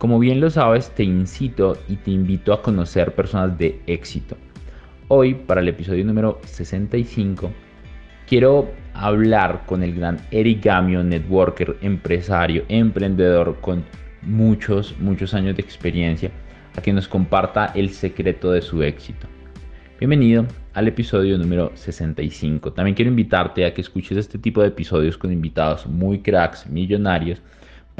Como bien lo sabes, te incito y te invito a conocer personas de éxito. Hoy, para el episodio número 65, quiero hablar con el gran Eric Gamio, networker, empresario, emprendedor con muchos, muchos años de experiencia a que nos comparta el secreto de su éxito. Bienvenido al episodio número 65. También quiero invitarte a que escuches este tipo de episodios con invitados muy cracks, millonarios,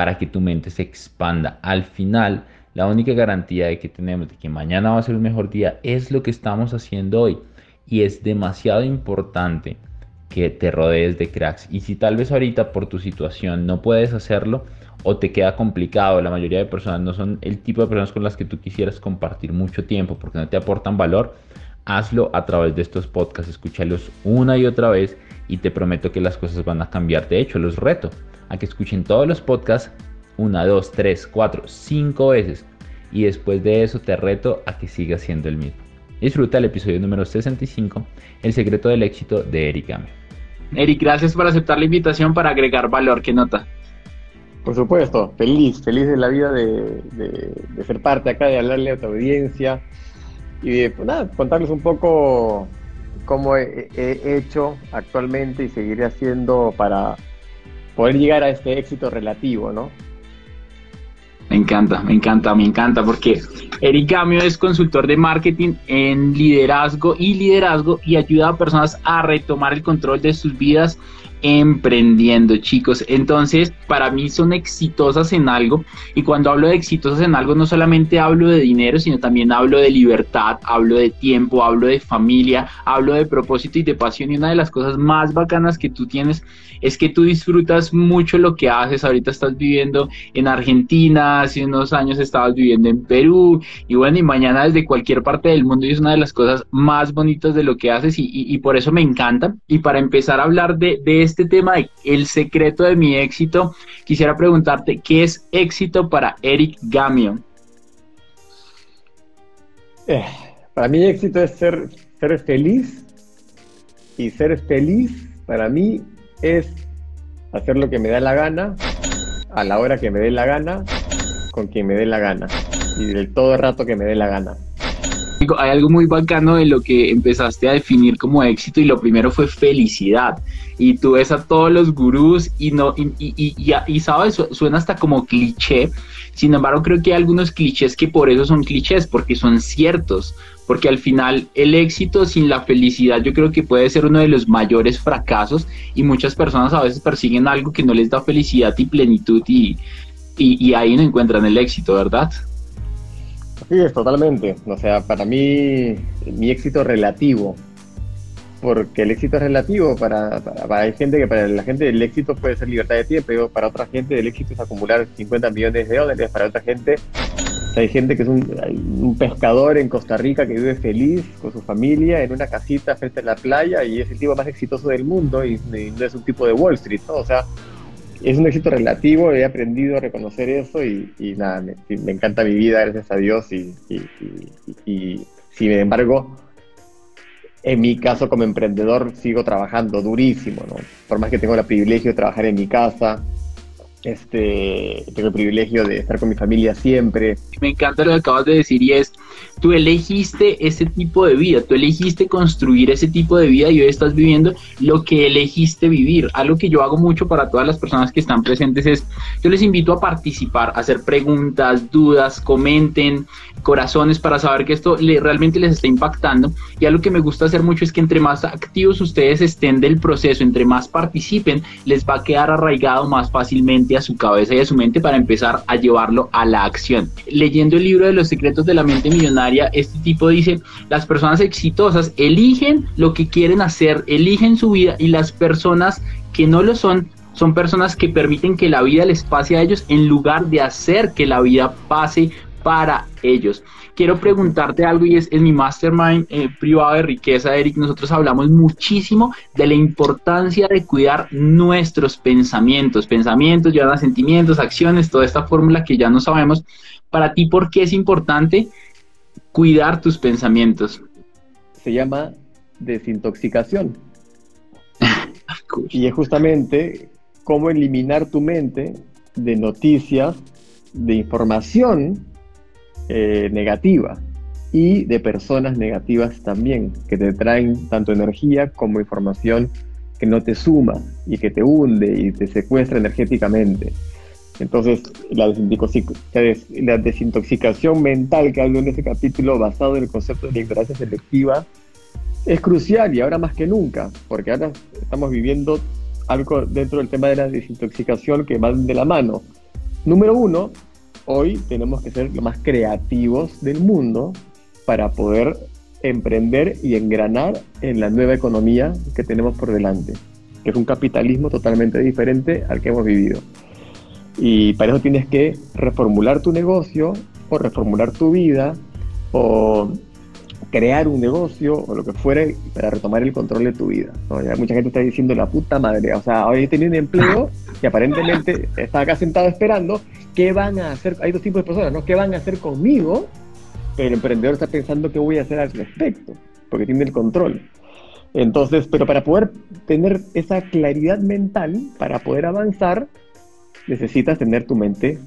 para que tu mente se expanda. Al final, la única garantía de que tenemos de que mañana va a ser un mejor día es lo que estamos haciendo hoy. Y es demasiado importante que te rodees de cracks. Y si tal vez ahorita por tu situación no puedes hacerlo, o te queda complicado, la mayoría de personas no son el tipo de personas con las que tú quisieras compartir mucho tiempo porque no te aportan valor, hazlo a través de estos podcasts, escúchalos una y otra vez y te prometo que las cosas van a cambiar. De hecho, los reto a que escuchen todos los podcasts una, dos, tres, cuatro, cinco veces y después de eso te reto a que sigas siendo el mismo. Disfruta el episodio número 65, El secreto del éxito de Eric Game. Eric, gracias por aceptar la invitación para agregar valor. ¿Qué nota? Por supuesto, feliz, feliz de la vida de, ser parte acá, de hablarle a tu audiencia y de pues, nada, contarles un poco cómo he, hecho actualmente y seguiré haciendo para poder llegar a este éxito relativo, ¿no? Me encanta, me encanta, me encanta, porque Eric Gamio es consultor de marketing en liderazgo y liderazgo y ayuda a personas a retomar el control de sus vidas emprendiendo, chicos. Entonces, para mí son exitosas en algo. Y cuando hablo de exitosas en algo, no solamente hablo de dinero, sino también hablo de libertad, hablo de tiempo, hablo de familia, hablo de propósito y de pasión. Y una de las cosas más bacanas que tú tienes es que tú disfrutas mucho lo que haces. Ahorita estás viviendo en Argentina, hace unos años estabas viviendo en Perú. Y bueno, y mañana desde cualquier parte del mundo. Y es una de las cosas más bonitas de lo que haces. Y, por eso me encanta. Y para empezar a hablar de, de este tema de el secreto de mi éxito, quisiera preguntarte, ¿qué es éxito para Eric Gamion? Eh, para mí éxito es ser, ser feliz y ser feliz para mí es hacer lo que me da la gana, a la hora que me dé la gana, con quien me dé la gana y del todo el rato que me dé la gana hay algo muy bacano de lo que empezaste a definir como éxito y lo primero fue felicidad. Y tú ves a todos los gurús y no y, y, y, sabes, suena hasta como cliché. Sin embargo, creo que hay algunos clichés que por eso son clichés, porque son ciertos. Porque al final el éxito sin la felicidad yo creo que puede ser uno de los mayores fracasos y muchas personas a veces persiguen algo que no les da felicidad y plenitud y, y ahí no encuentran el éxito, ¿verdad? Sí, es totalmente. O sea, para mí, mi éxito relativo. Porque el éxito es relativo. Para, hay gente que para la gente el éxito puede ser libertad de tiempo. Pero para otra gente el éxito es acumular 50 millones de dólares. Para otra gente, hay gente que es un, pescador en Costa Rica que vive feliz con su familia en una casita frente a la playa y es el tipo más exitoso del mundo y, y no es un tipo de Wall Street. ¿no? O sea, es un éxito relativo, he aprendido a reconocer eso y, nada, me, encanta mi vida, gracias a Dios y, y, sin embargo, en mi caso como emprendedor sigo trabajando durísimo, ¿no? Por más que tengo el privilegio de trabajar en mi casa, Este, tengo el privilegio de estar con mi familia siempre. Me encanta lo que acabas de decir y es, tú elegiste ese tipo de vida, tú elegiste construir ese tipo de vida y hoy estás viviendo lo que elegiste vivir. Algo que yo hago mucho para todas las personas que están presentes es, yo les invito a participar, a hacer preguntas, dudas, comenten, corazones para saber que esto le, realmente les está impactando. Y algo que me gusta hacer mucho es que entre más activos ustedes estén del proceso, entre más participen, les va a quedar arraigado más fácilmente a su cabeza y a su mente para empezar a llevarlo a la acción. Leyendo el libro de los secretos de la mente millonaria, este tipo dice, las personas exitosas eligen lo que quieren hacer, eligen su vida y las personas que no lo son son personas que permiten que la vida les pase a ellos en lugar de hacer que la vida pase para ellos. Quiero preguntarte algo y es en mi mastermind eh, privado de riqueza, Eric, nosotros hablamos muchísimo de la importancia de cuidar nuestros pensamientos, pensamientos, llevar a sentimientos, acciones, toda esta fórmula que ya no sabemos. Para ti, ¿por qué es importante cuidar tus pensamientos? Se llama desintoxicación. y es justamente cómo eliminar tu mente de noticias, de información eh, negativa y de personas negativas también, que te traen tanto energía como información que no te suma y que te hunde y te secuestra energéticamente. Entonces, la, desintoxicación mental que hablo en este capítulo, basado en el concepto de la ignorancia selectiva, es crucial y ahora más que nunca, porque ahora estamos viviendo algo dentro del tema de la desintoxicación que van de la mano. Número uno, hoy tenemos que ser los más creativos del mundo para poder emprender y engranar en la nueva economía que tenemos por delante, que es un capitalismo totalmente diferente al que hemos vivido. Y para eso tienes que reformular tu negocio o reformular tu vida o crear un negocio o lo que fuere para retomar el control de tu vida. mucha gente está diciendo la puta madre, o sea, hoy he tenido un empleo y aparentemente está acá sentado esperando, ¿qué van a hacer? Hay dos tipos de personas, ¿no? ¿Qué van a hacer conmigo? Pero el emprendedor está pensando qué voy a hacer al respecto, porque tiene el control. Entonces, pero para poder tener esa claridad mental, para poder avanzar, necesitas tener tu mente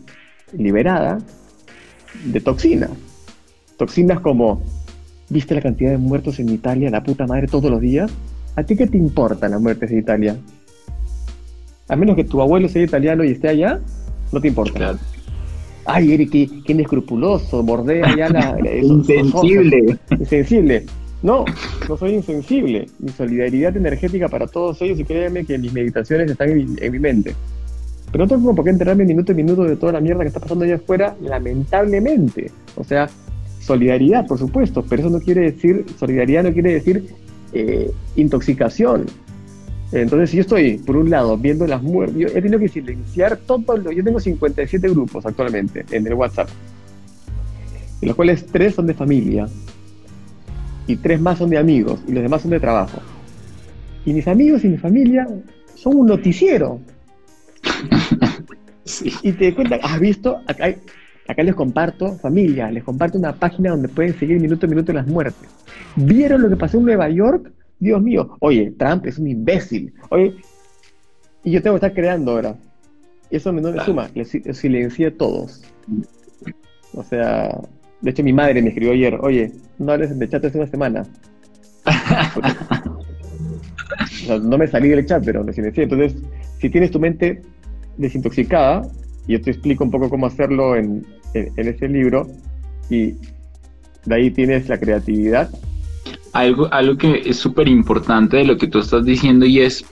liberada de toxinas. Toxinas como ¿Viste la cantidad de muertos en Italia, la puta madre, todos los días? ¿A ti qué te importan las muertes en Italia? A menos que tu abuelo sea italiano y esté allá, no te importa. Ay, Eric, qué, inescrupuloso, bordea ya la... insensible. insensible. No, no soy insensible. Mi solidaridad energética para todos ellos y créanme que mis meditaciones están en mi, mente. Pero no tengo por qué enterarme minuto a minuto de toda la mierda que está pasando allá afuera, lamentablemente. O sea, solidaridad, por supuesto, pero eso no quiere decir, solidaridad no quiere decir eh, intoxicación. Entonces, si yo estoy, por un lado, viendo las muertes, yo he tenido que silenciar todos los, yo tengo 57 grupos actualmente en el WhatsApp, de los cuales tres son de familia, y tres más son de amigos, y los demás son de trabajo. Y mis amigos y mi familia son un noticiero. Y te cuentan, ¿has visto? Acá les comparto, familia, les comparto una página donde pueden seguir minuto a minuto las muertes. ¿Vieron lo que pasó en Nueva York? Dios mío, oye, Trump es un imbécil. Oye, y yo tengo que estar creando ahora. Eso me no suma, les silencié a todos. O sea, de hecho mi madre me escribió ayer, oye, no hables de chat hace una semana. no me salí del chat, pero me silencié. Entonces, si tienes tu mente desintoxicada, yo te explico un poco cómo hacerlo en, ese libro y de ahí tienes la creatividad. Algo, algo que es súper importante de lo que tú estás diciendo y es,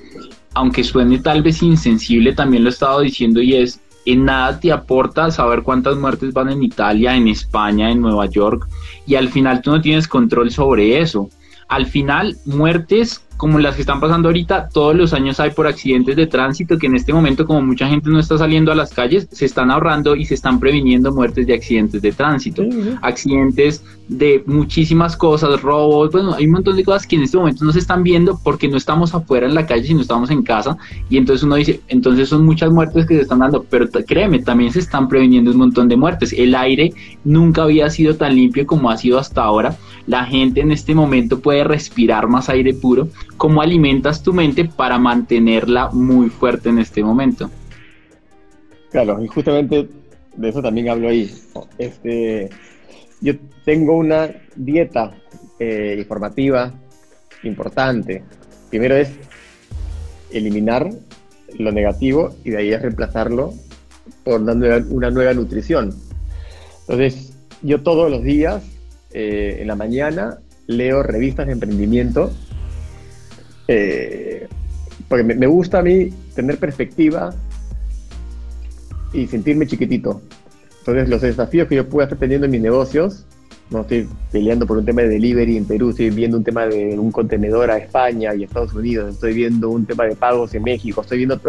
aunque suene tal vez insensible, también lo he estado diciendo y es, en nada te aporta saber cuántas muertes van en Italia, en España, en Nueva York, y al final tú no tienes control sobre eso. Al final, muertes como las que están pasando ahorita, todos los años hay por accidentes de tránsito que en este momento, como mucha gente no está saliendo a las calles, se están ahorrando y se están previniendo muertes de accidentes de tránsito, accidentes de muchísimas cosas, robos, bueno, hay un montón de cosas que en este momento no se están viendo porque no estamos afuera en la calle, sino estamos en casa y entonces uno dice, entonces son muchas muertes que se están dando, pero créeme, también se están previniendo un montón de muertes. El aire nunca había sido tan limpio como ha sido hasta ahora. La gente en este momento puede respirar más aire puro cómo alimentas tu mente para mantenerla muy fuerte en este momento. Claro, y justamente de eso también hablo ahí. Este, yo tengo una dieta eh, informativa importante. Primero es eliminar lo negativo y de ahí es reemplazarlo por una nueva, una nueva nutrición. Entonces, yo todos los días, eh, en la mañana, leo revistas de emprendimiento, eh, porque me, me, gusta a mí tener perspectiva y sentirme chiquitito. Entonces, los desafíos que yo pueda estar teniendo en mis negocios, no estoy peleando por un tema de delivery en Perú, estoy viendo un tema de un contenedor a España y Estados Unidos, estoy viendo un tema de pagos en México, estoy viendo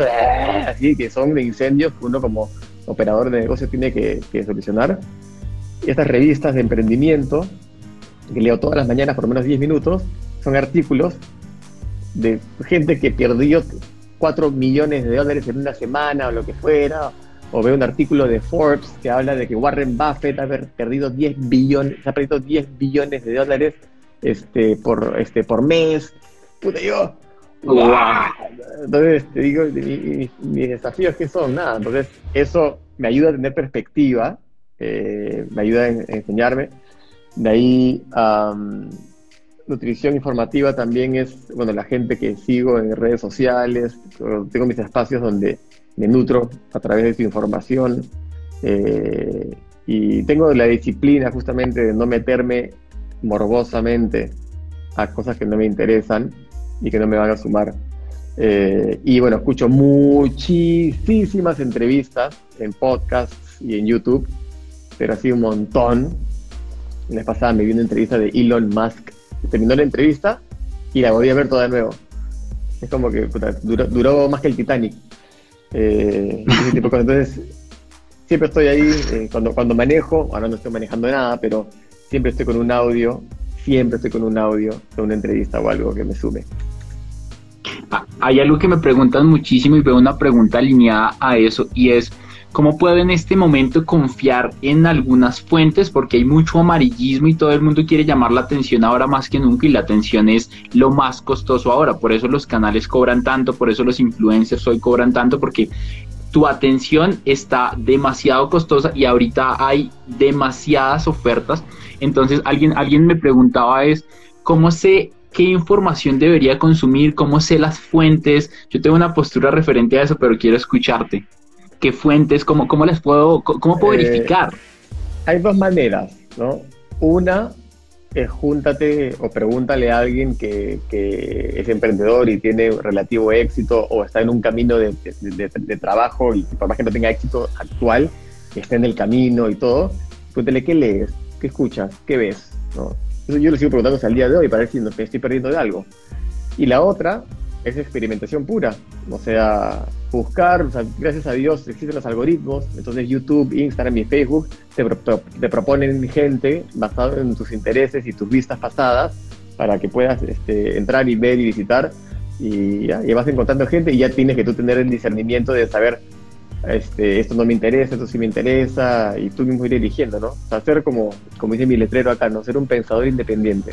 así que son de incendios que uno como operador de negocios tiene que, que solucionar. Estas revistas de emprendimiento, que leo todas las mañanas por menos 10 minutos, son artículos de gente que perdió 4 millones de dólares en una semana o lo que fuera, o veo un artículo de Forbes que habla de que Warren Buffett ha perdido 10 billones, ha perdido 10 billones de dólares este, por, este, por mes. Puta, yo, wow. Entonces, te digo, mis, mis desafíos que son nada. Entonces, eso me ayuda a tener perspectiva, eh, me ayuda a, enseñarme. De ahí, um, nutrición informativa también es, bueno, la gente que sigo en redes sociales, tengo mis espacios donde me nutro a través de su información eh, y tengo la disciplina justamente de no meterme morbosamente a cosas que no me interesan y que no me van a sumar. Eh, y bueno, escucho muchísimas entrevistas en podcasts y en YouTube, pero así un montón. La vez pasada me vi una entrevista de Elon Musk. Terminó la entrevista y la volví a ver toda de nuevo. Es como que duró más que el Titanic. Eh, Entonces, siempre estoy ahí eh, cuando, cuando manejo, ahora no estoy manejando nada, pero siempre estoy con un audio, siempre estoy con un audio de una entrevista o algo que me sume. Ah, hay algo que me preguntan muchísimo y veo una pregunta alineada a eso y es, ¿cómo puedo en este momento confiar en algunas fuentes? Porque hay mucho amarillismo y todo el mundo quiere llamar la atención ahora más que nunca y la atención es lo más costoso ahora. Por eso los canales cobran tanto, por eso los influencers hoy cobran tanto, porque tu atención está demasiado costosa y ahorita hay demasiadas ofertas. Entonces alguien, alguien me preguntaba es, ¿cómo sé qué información debería consumir? ¿Cómo sé las fuentes? Yo tengo una postura referente a eso, pero quiero escucharte. ¿Qué fuentes? ¿Cómo, cómo las puedo, cómo puedo eh, verificar? Hay dos maneras, ¿no? Una es júntate o pregúntale a alguien que, que, es emprendedor y tiene relativo éxito o está en un camino de, de, de, trabajo y por más que no tenga éxito actual, esté en el camino y todo, pregúntale qué lees, qué escuchas, qué ves, ¿no? Eso yo lo sigo preguntando hasta el día de hoy para ver si me estoy perdiendo de algo. Y la otra es experimentación pura, o sea, buscar, o sea, gracias a Dios existen los algoritmos, entonces YouTube, Instagram y Facebook te, te proponen gente basada en tus intereses y tus vistas pasadas para que puedas este, entrar y ver y visitar y, ya, y vas encontrando gente y ya tienes que tú tener el discernimiento de saber este, esto no me interesa, esto sí me interesa, y tú mismo ir eligiendo, ¿no? O sea, ser como, como dice mi letrero acá, ¿no? Ser un pensador independiente.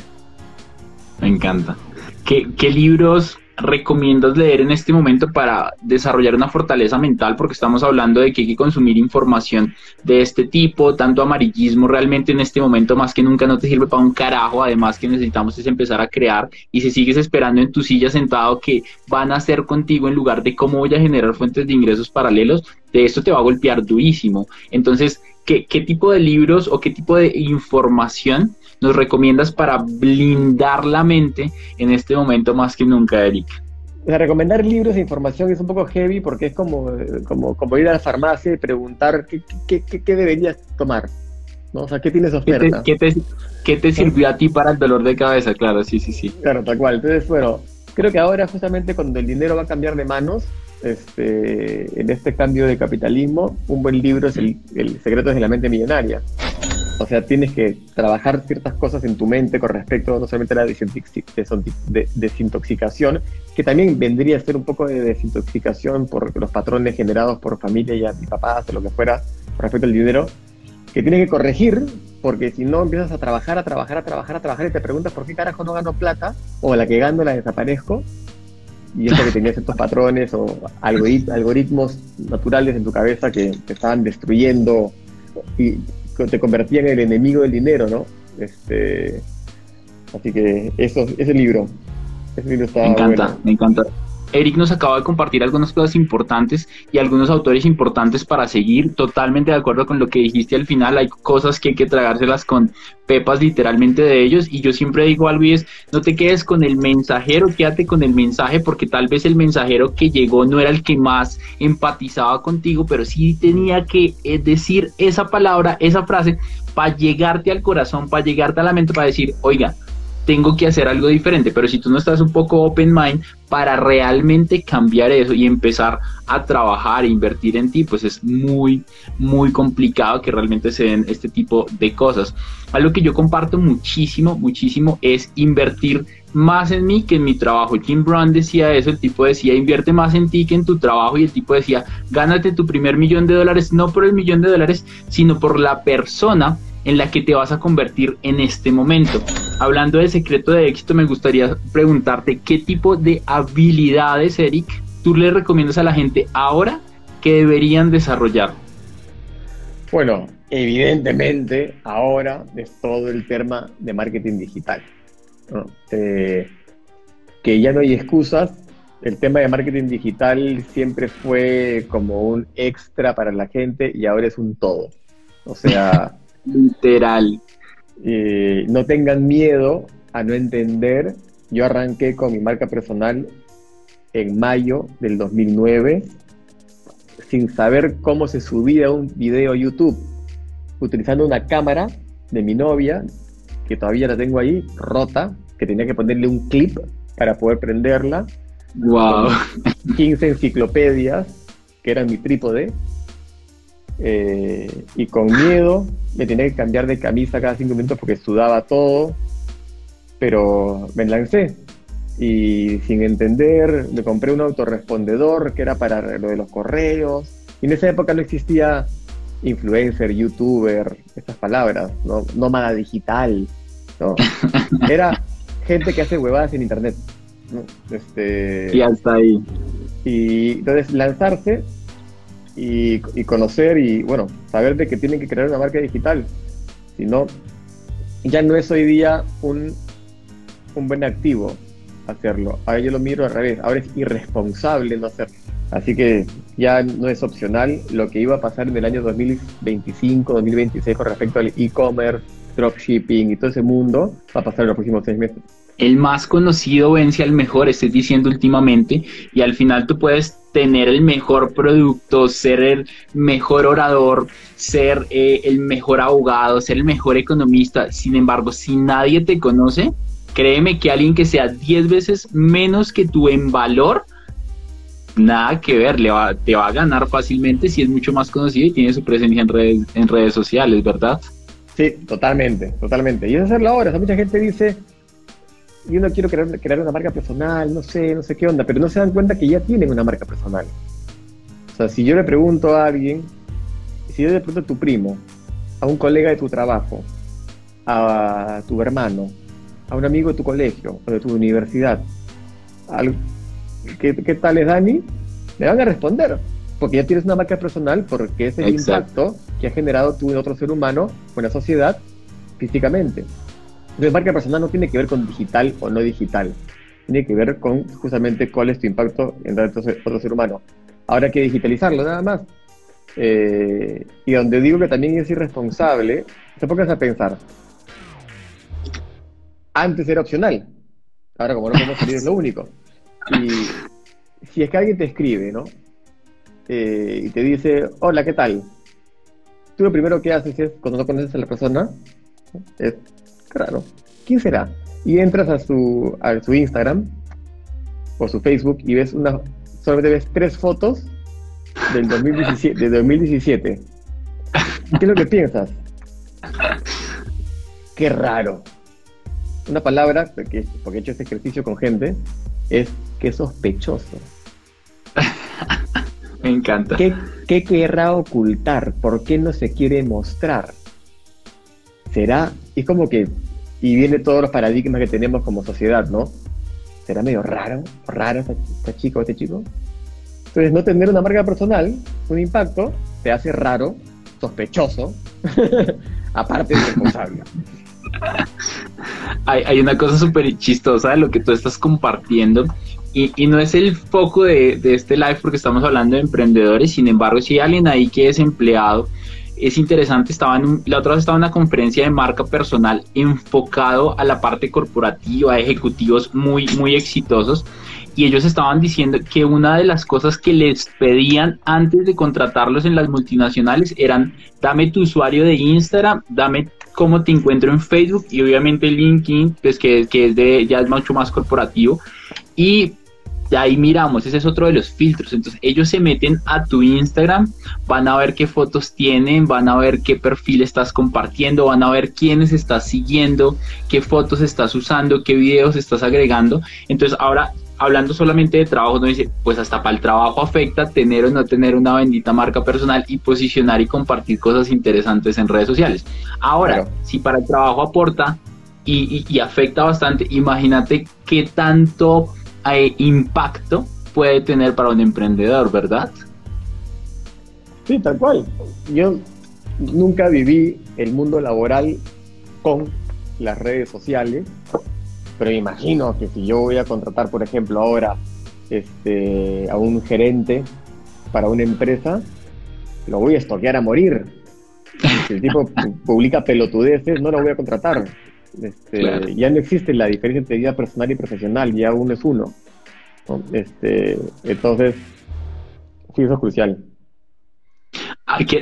Me encanta. ¿Qué, qué libros recomiendas leer en este momento para desarrollar una fortaleza mental? Porque estamos hablando de que hay que consumir información de este tipo, tanto amarillismo realmente en este momento más que nunca no te sirve para un carajo, además que necesitamos es empezar a crear y si sigues esperando en tu silla sentado que van a hacer contigo en lugar de cómo voy a generar fuentes de ingresos paralelos, de esto te va a golpear durísimo. Entonces, ¿qué, qué tipo de libros o qué tipo de información nos recomiendas para blindar la mente en este momento más que nunca, Eric? O sea, recomendar libros e información es un poco heavy porque es como, como, como ir a la farmacia y preguntar qué, qué, qué, qué deberías tomar. ¿no? O sea, ¿qué tienes oferta? ¿Qué te, qué te, sirvió a ti para el dolor de cabeza? Claro, sí, sí, sí. Claro, tal cual. Entonces, bueno, creo que ahora justamente cuando el dinero va a cambiar de manos, este, en este cambio de capitalismo, un buen libro es el, el Secreto de la mente millonaria. O sea, tienes que trabajar ciertas cosas en tu mente con respecto no solamente a la desintoxicación, que también vendría a ser un poco de desintoxicación por los patrones generados por familia y a mi papás o lo que fuera con respecto al dinero, que tienes que corregir, porque si no empiezas a trabajar, a trabajar, a trabajar, a trabajar y te preguntas por qué carajo no gano plata, o la que gano la desaparezco, y eso que tenías estos patrones o algoritmos naturales en tu cabeza que te estaban destruyendo y te convertían en el enemigo del dinero, ¿no? Este, así que eso, ese libro, ese libro está Me encanta, me encanta. Eric nos acaba de compartir algunas cosas importantes y algunos autores importantes para seguir. Totalmente de acuerdo con lo que dijiste al final. Hay cosas que hay que tragárselas con pepas literalmente de ellos. Y yo siempre digo algo y no te quedes con el mensajero, quédate con el mensaje porque tal vez el mensajero que llegó no era el que más empatizaba contigo, pero sí tenía que eh, decir esa palabra, esa frase para llegarte al corazón, para llegarte a la mente, para decir, oiga, tengo que hacer algo diferente, pero si tú no estás un poco open mind para realmente cambiar eso y empezar a trabajar e invertir en ti, pues es muy, muy complicado que realmente se den este tipo de cosas. Algo que yo comparto muchísimo, muchísimo es invertir más en mí que en mi trabajo. Jim Brown decía eso, el tipo decía, invierte más en ti que en tu trabajo y el tipo decía, gánate tu primer millón de dólares, no por el millón de dólares, sino por la persona en la que te vas a convertir en este momento. Hablando de secreto de éxito, me gustaría preguntarte qué tipo de habilidades, Eric, tú le recomiendas a la gente ahora que deberían desarrollar. Bueno, evidentemente ahora es todo el tema de marketing digital. Eh, que ya no hay excusas. El tema de marketing digital siempre fue como un extra para la gente y ahora es un todo. O sea, Literal. No tengan miedo a no entender. Yo arranqué con mi marca personal en mayo del 2009 sin saber cómo se subía un video a YouTube, utilizando una cámara de mi novia, que todavía la tengo ahí, rota, que tenía que ponerle un clip para poder prenderla. Wow. 15 enciclopedias, que eran mi trípode, eh, y con miedo me tenía que cambiar de camisa cada cinco minutos porque sudaba todo, pero me lancé y sin entender me compré un autorrespondedor que era para lo de los correos y en esa época no existía influencer, youtuber, estas palabras, ¿no? nómada digital, ¿no? era gente que hace huevadas en internet. ¿no? Este, y hasta ahí. Y entonces lanzarse y, conocer y, bueno, saber de que tienen que crear una marca digital. Si no, ya no es hoy día un, un buen activo hacerlo. Ahora yo lo miro al revés, ahora es irresponsable no hacerlo. Así que ya no es opcional lo que iba a pasar en el año 2025, 2026 con respecto al e-commerce, dropshipping y todo ese mundo, va a pasar en los próximos seis meses el más conocido vence al mejor, estés diciendo últimamente, y al final tú puedes tener el mejor producto, ser el mejor orador, ser eh, el mejor abogado, ser el mejor economista. Sin embargo, si nadie te conoce, créeme que alguien que sea 10 veces menos que tú en valor, nada que ver, le va, te va a ganar fácilmente si es mucho más conocido y tiene su presencia en redes, en redes sociales, ¿verdad? Sí, totalmente, totalmente. Y es hacerlo ahora. O mucha gente dice, yo no quiero crear, crear una marca personal, no sé, no sé qué onda, pero no se dan cuenta que ya tienen una marca personal. O sea, si yo le pregunto a alguien, si yo le pregunto a tu primo, a un colega de tu trabajo, a tu hermano, a un amigo de tu colegio o de tu universidad, ¿qué, tal es Dani? Me van a responder, porque ya tienes una marca personal, porque es el impacto que ha generado tú en otro ser humano o en la sociedad físicamente. Entonces, marca personal no tiene que ver con digital o no digital, tiene que ver con justamente cuál es tu impacto en otro ser humano. Ahora hay que digitalizarlo nada más. Eh, y donde digo que también es irresponsable, te pongas a pensar. Antes era opcional, ahora como no podemos salir es lo único. Y si es que alguien te escribe, ¿no? Eh, y te dice, hola, ¿qué tal? Tú lo primero que haces es, cuando no conoces a la persona, es Claro. ¿Quién será? Y entras a su, a su Instagram o su Facebook y ves una, solamente ves tres fotos del 2017, de 2017. ¿Qué es lo que piensas? Qué raro. Una palabra, porque, porque he hecho este ejercicio con gente, es que sospechoso. Me encanta. ¿Qué, ¿Qué querrá ocultar? ¿Por qué no se quiere mostrar? ¿Será? Es como que, y viene todos los paradigmas que tenemos como sociedad, ¿no? será medio raro, raro esta, esta chica o este chico. Entonces, no tener una marca personal, un impacto, te hace raro, sospechoso, aparte de responsable. Hay, una cosa súper chistosa de lo que tú estás compartiendo y, y no es el foco de, de, este live porque estamos hablando de emprendedores, sin embargo, si hay alguien ahí que es empleado, es interesante, estaba en un, la otra vez estaba en una conferencia de marca personal enfocado a la parte corporativa, a ejecutivos muy, muy exitosos y ellos estaban diciendo que una de las cosas que les pedían antes de contratarlos en las multinacionales eran dame tu usuario de Instagram, dame cómo te encuentro en Facebook y obviamente LinkedIn, pues que, que es de, ya es mucho más corporativo. Y ahí miramos, ese es otro de los filtros. Entonces ellos se meten a tu Instagram, van a ver qué fotos tienen, van a ver qué perfil estás compartiendo, van a ver quiénes estás siguiendo, qué fotos estás usando, qué videos estás agregando. Entonces ahora hablando solamente de trabajo, no dice, pues hasta para el trabajo afecta tener o no tener una bendita marca personal y posicionar y compartir cosas interesantes en redes sociales. Ahora, claro. si para el trabajo aporta y, y, y afecta bastante, imagínate qué tanto impacto puede tener para un emprendedor, ¿verdad? Sí, tal cual. Yo nunca viví el mundo laboral con las redes sociales pero imagino que si yo voy a contratar, por ejemplo, ahora este, a un gerente para una empresa, lo voy a estoquear a morir. Si el tipo publica pelotudeces, no lo voy a contratar. Este, claro. Ya no existe la diferencia entre vida personal y profesional, ya uno es uno. Este, entonces, sí, eso es crucial.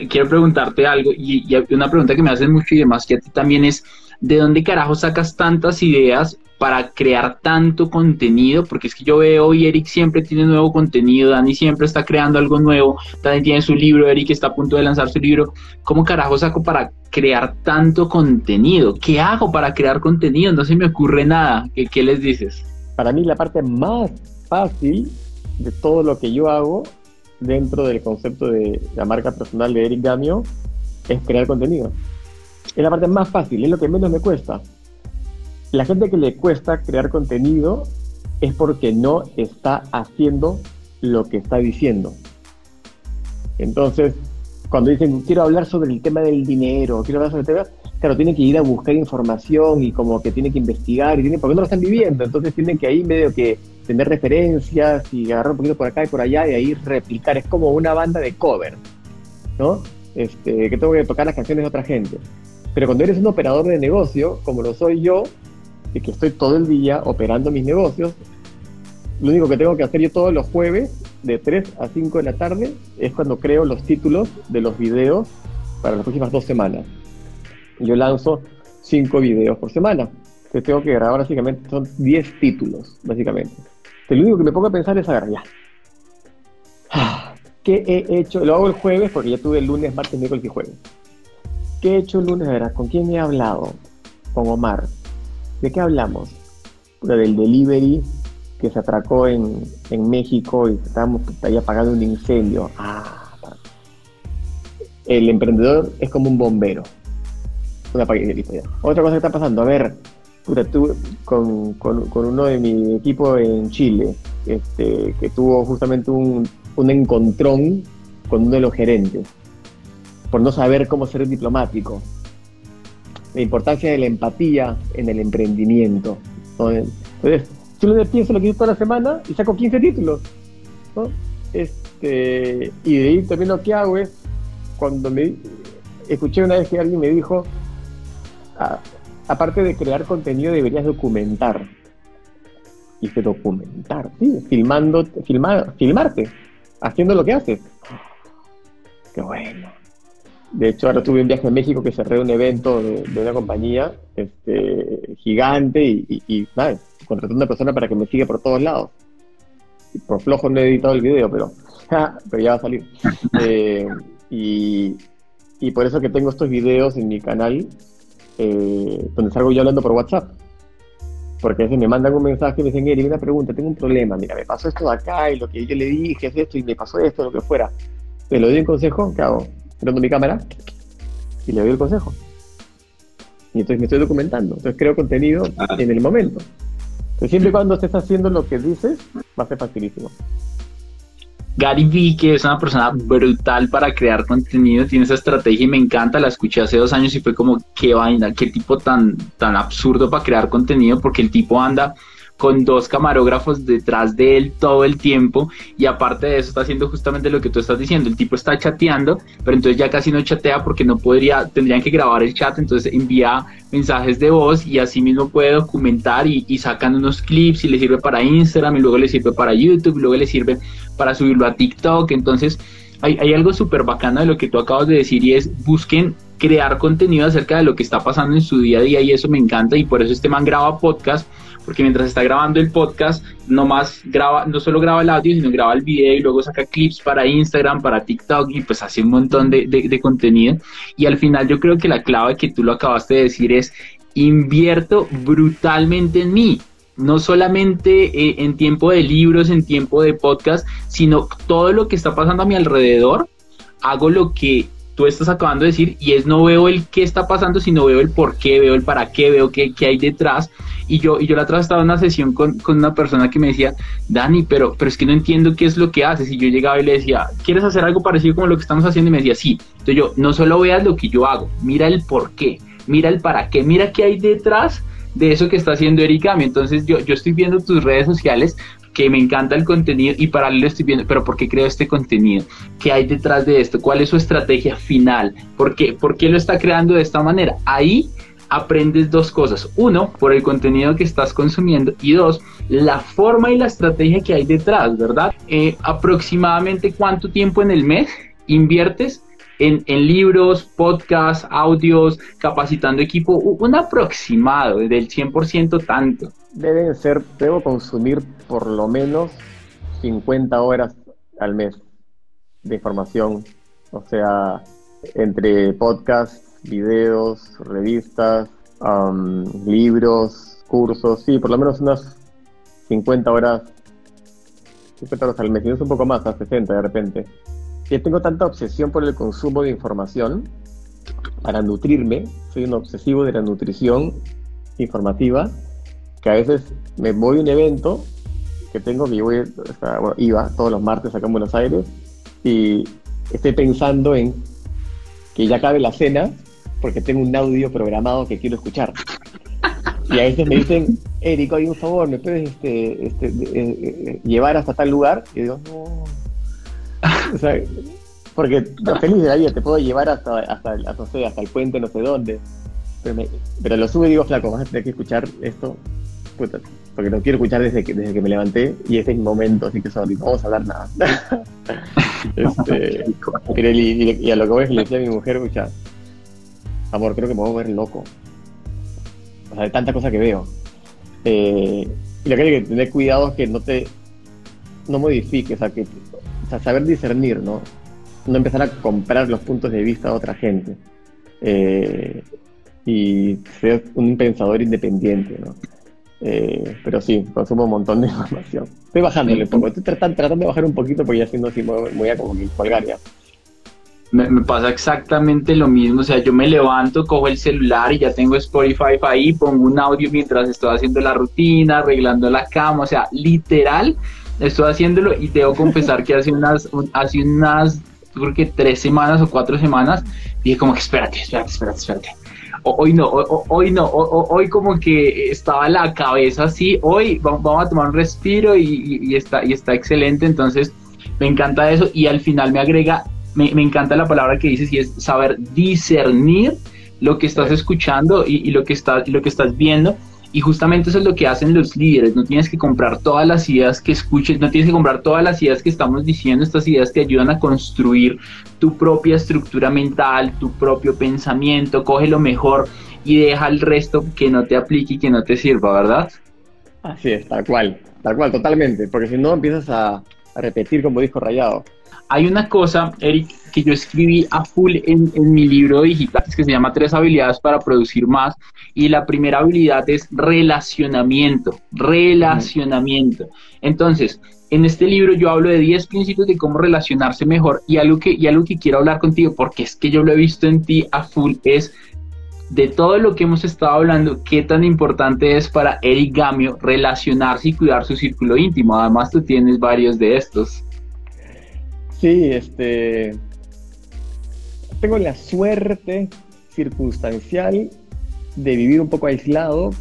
Quiero preguntarte algo, y, y, una pregunta que me hacen mucho y demás, que a ti también es, ¿de dónde carajo sacas tantas ideas para crear tanto contenido? Porque es que yo veo y Eric siempre tiene nuevo contenido, Dani siempre está creando algo nuevo, Dani tiene su libro, Eric está a punto de lanzar su libro. ¿Cómo carajo saco para crear tanto contenido? ¿Qué hago para crear contenido? No se me ocurre nada. ¿Qué, qué les dices? Para mí la parte más fácil de todo lo que yo hago dentro del concepto de la marca personal de Eric Gamio es crear contenido. Es la parte más fácil, es lo que menos me cuesta. La gente que le cuesta crear contenido es porque no está haciendo lo que está diciendo. Entonces, cuando dicen, quiero hablar sobre el tema del dinero, quiero hablar sobre el tema, claro, tienen que ir a buscar información y como que tienen que investigar, y tienen, porque no lo están viviendo, entonces tienen que ahí medio que tener referencias y agarrar un poquito por acá y por allá y ahí replicar. Es como una banda de cover, ¿no? Este, que tengo que tocar las canciones de otra gente. Pero cuando eres un operador de negocio, como lo soy yo, y que estoy todo el día operando mis negocios, lo único que tengo que hacer yo todos los jueves, de 3 a 5 de la tarde, es cuando creo los títulos de los videos para las próximas dos semanas. Yo lanzo 5 videos por semana. Que tengo que grabar básicamente, son 10 títulos, básicamente. Entonces, lo único que me pongo a pensar es agarrar ya. ¿Qué he hecho? Lo hago el jueves porque ya tuve el lunes, martes, miércoles y jueves. ¿Qué he hecho el lunes? Verás, ¿con quién he hablado? Con Omar. ¿De qué hablamos? Del delivery que se atracó en, en México y estábamos ahí apagando un incendio. Ah, el emprendedor es como un bombero. Una ya. Otra cosa que está pasando, a ver, tuve con, con, con, uno de mi equipo en Chile, este, que tuvo justamente un, un encontrón con uno de los gerentes, por no saber cómo ser diplomático la importancia de la empatía en el emprendimiento. ¿no? Entonces, yo le pienso lo que hice toda la semana y saco 15 títulos. Este, y de ahí también lo que hago es, cuando me escuché una vez que alguien me dijo, aparte de crear contenido deberías documentar. Y documentar, sí, filmando, filmar, filmarte, haciendo lo que haces. Qué bueno. De hecho, ahora tuve un viaje a México que cerré un evento de, de una compañía este, gigante y, y, y nada, contraté a una persona para que me siga por todos lados. Y por flojo no he editado el video, pero, pero ya va a salir. Eh, y, y, por eso que tengo estos videos en mi canal eh, donde salgo yo hablando por WhatsApp. Porque a veces me mandan un mensaje y me dicen, Eric, una pregunta, tengo un problema, mira, me pasó esto de acá y lo que yo le dije es esto y me pasó esto, lo que fuera. Te lo doy un consejo, ¿qué hago? Prendo mi cámara y le doy el consejo. Y entonces me estoy documentando. Entonces creo contenido ah. en el momento. siempre y cuando estés haciendo lo que dices, va a ser facilísimo. Gary Vee, que es una persona brutal para crear contenido, tiene esa estrategia y me encanta, la escuché hace dos años y fue como, qué vaina, qué tipo tan, tan absurdo para crear contenido, porque el tipo anda con dos camarógrafos detrás de él todo el tiempo y aparte de eso está haciendo justamente lo que tú estás diciendo, el tipo está chateando, pero entonces ya casi no chatea porque no podría, tendrían que grabar el chat, entonces envía mensajes de voz y así mismo puede documentar y, y sacan unos clips y le sirve para Instagram y luego le sirve para YouTube y luego le sirve para subirlo a TikTok, entonces hay, algo súper bacano de lo que tú acabas de decir y es busquen crear contenido acerca de lo que está pasando en su día a día y eso me encanta y por eso este man graba podcast porque mientras está grabando el podcast, no más graba, no solo graba el audio, sino graba el video y luego saca clips para Instagram, para TikTok y pues hace un montón de, de contenido. Y al final yo creo que la clave que tú lo acabaste de decir es invierto brutalmente en mí no solamente eh, en tiempo de libros, en tiempo de podcast, sino todo lo que está pasando a mi alrededor, hago lo que tú estás acabando de decir y es no veo el qué está pasando, sino veo el por qué, veo el para qué, veo qué, qué hay detrás. Y yo, y yo la otra estaba en una sesión con, con, una persona que me decía, Dani, pero, pero es que no entiendo qué es lo que haces. Y yo llegaba y le decía, ¿quieres hacer algo parecido como lo que estamos haciendo? Y me decía, sí. Entonces yo, no solo veas lo que yo hago, mira el por qué, mira el para qué, mira qué hay detrás de eso que está haciendo Erika. Entonces yo, yo estoy viendo tus redes sociales que me encanta el contenido y paralelo estoy viendo, pero ¿por qué creo este contenido? ¿Qué hay detrás de esto? ¿Cuál es su estrategia final? ¿Por qué, ¿Por qué lo está creando de esta manera? Ahí aprendes dos cosas. Uno, por el contenido que estás consumiendo y dos, la forma y la estrategia que hay detrás, ¿verdad? Eh, aproximadamente cuánto tiempo en el mes inviertes en, libros, podcasts, audios, capacitando equipo, un aproximado del 100% tanto deben ser, debo consumir por lo menos 50 horas al mes de información, o sea, entre podcasts, videos, revistas, libros, cursos, sí, por lo menos unas 50 horas, 50 horas al mes, y un poco más, a 60 de repente. Yo tengo tanta obsesión por el consumo de información para nutrirme, soy un obsesivo de la nutrición informativa, que a veces me voy a un evento que tengo, que yo iba todos los martes acá en Buenos Aires, y estoy pensando en que ya cabe la cena porque tengo un audio programado que quiero escuchar. Y a veces me dicen, Eric, hay un favor, ¿me puedes este, este, eh, eh, llevar hasta tal lugar? Y digo, no. O sea, porque feliz de la vida, te puedo llevar hasta, hasta, hasta el puente, no sé dónde. Pero, lo sube y digo, flaco, vas a tener que escuchar esto porque no quiero escuchar desde que, desde que me levanté y este es mi momento, así que sorry, no vamos a hablar nada. este, y, a lo que voy es que le decía a mi mujer, escucha, amor, creo que me voy a ver loco. O sea, de tanta cosa que veo. Eh, y lo que hay que tener cuidado es que no te no modifiques, o sea, que, o sea, saber discernir, ¿no? No empezar a comprar los puntos de vista de otra gente. Eh, y ser un pensador independiente, ¿no? Eh, pero sí, consumo un montón de información. Estoy bajándole un poco, estoy tratando, de bajar un poquito porque ya siendo así voy a como colgar ya. Me, me, pasa exactamente lo mismo, o sea, yo me levanto, cojo el celular y ya tengo Spotify ahí, pongo un audio mientras estoy haciendo la rutina, arreglando la cama, o sea, literal, estoy haciéndolo y debo confesar que hace unas, hace unas, creo que tres semanas o cuatro semanas, dije como que espérate, espérate, espérate, espérate. Hoy no, hoy, no, hoy como que estaba la cabeza así, hoy vamos a tomar un respiro y, está, y está excelente, entonces me encanta eso y al final me agrega, me, encanta la palabra que dices y es saber discernir lo que estás escuchando y, lo, que está, lo que estás viendo y justamente eso es lo que hacen los líderes. No tienes que comprar todas las ideas que escuches, no tienes que comprar todas las ideas que estamos diciendo. Estas ideas te ayudan a construir tu propia estructura mental, tu propio pensamiento. Coge lo mejor y deja el resto que no te aplique y que no te sirva, ¿verdad? Así es, tal cual, tal cual, totalmente. Porque si no empiezas a, repetir como dijo Rayado. Hay una cosa, Eric, que yo escribí a full en, mi libro digital que se llama Tres habilidades para producir más. Y la primera habilidad es relacionamiento, relacionamiento. Entonces, en este libro yo hablo de 10 principios de cómo relacionarse mejor y algo, que, y algo que quiero hablar contigo, porque es que yo lo he visto en ti a full, es de todo lo que hemos estado hablando, qué tan importante es para Eric Gamio relacionarse y cuidar su círculo íntimo. Además, tú tienes varios de estos. Sí, este. Tengo la suerte circunstancial de vivir un poco aislado,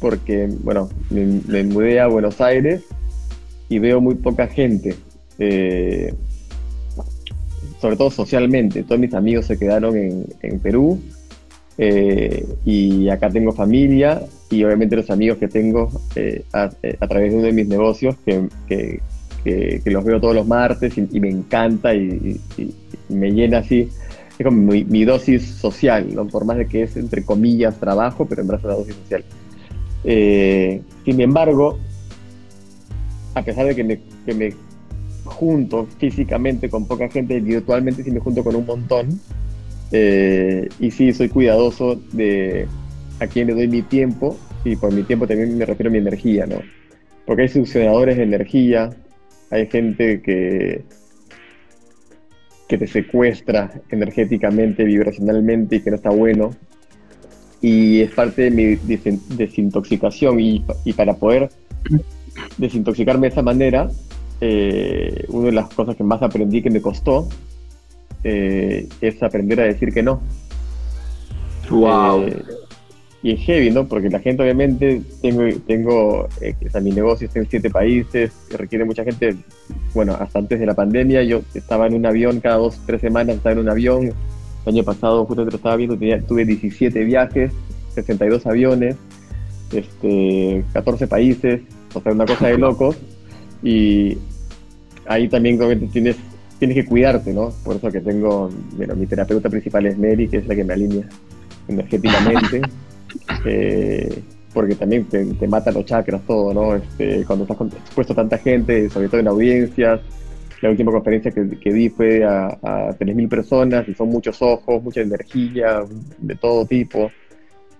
porque, bueno, me, mudé a Buenos Aires y veo muy poca gente. Eh, sobre todo socialmente. Todos mis amigos se quedaron en, Perú eh, y acá tengo familia y obviamente los amigos que tengo eh, eh, a, través de uno de mis negocios que, los veo todos los martes y, me encanta y, me llena así. Es como mi, dosis social, ¿no? por más de que es entre comillas trabajo, pero en verdad es una dosis social. sin embargo, a pesar de que me, que me junto físicamente con poca gente, virtualmente sí me junto con un montón. Eh, y sí, soy cuidadoso de a quién le doy mi tiempo, y por mi tiempo también me refiero a mi energía, ¿no? Porque hay succionadores de energía, hay gente que, que te secuestra energéticamente, vibracionalmente y que no está bueno. Y es parte de mi desintoxicación y, y para poder desintoxicarme de esa manera, eh, una de las cosas que más aprendí que me costó eh, es aprender a decir que no. Wow. Eh, y es heavy, ¿no? Porque la gente, obviamente, tengo, tengo o sea, mi negocio está en siete países, requiere mucha gente. Bueno, hasta antes de la pandemia, yo estaba en un avión cada dos, tres semanas, estaba en un avión. El año pasado, justo te lo estaba viendo, tuve 17 viajes, 62 aviones, este, 14 países, o sea, una cosa de locos. Y ahí también tienes, tienes que cuidarte, ¿no? Por eso que tengo, bueno, mi terapeuta principal es Mary, que es la que me alinea energéticamente. Eh, porque también te, mata los chakras, todo, ¿no? Este, cuando estás expuesto a tanta gente, sobre todo en audiencias. La última conferencia que, que di fue a, a 3.000 personas y son muchos ojos, mucha energía de todo tipo.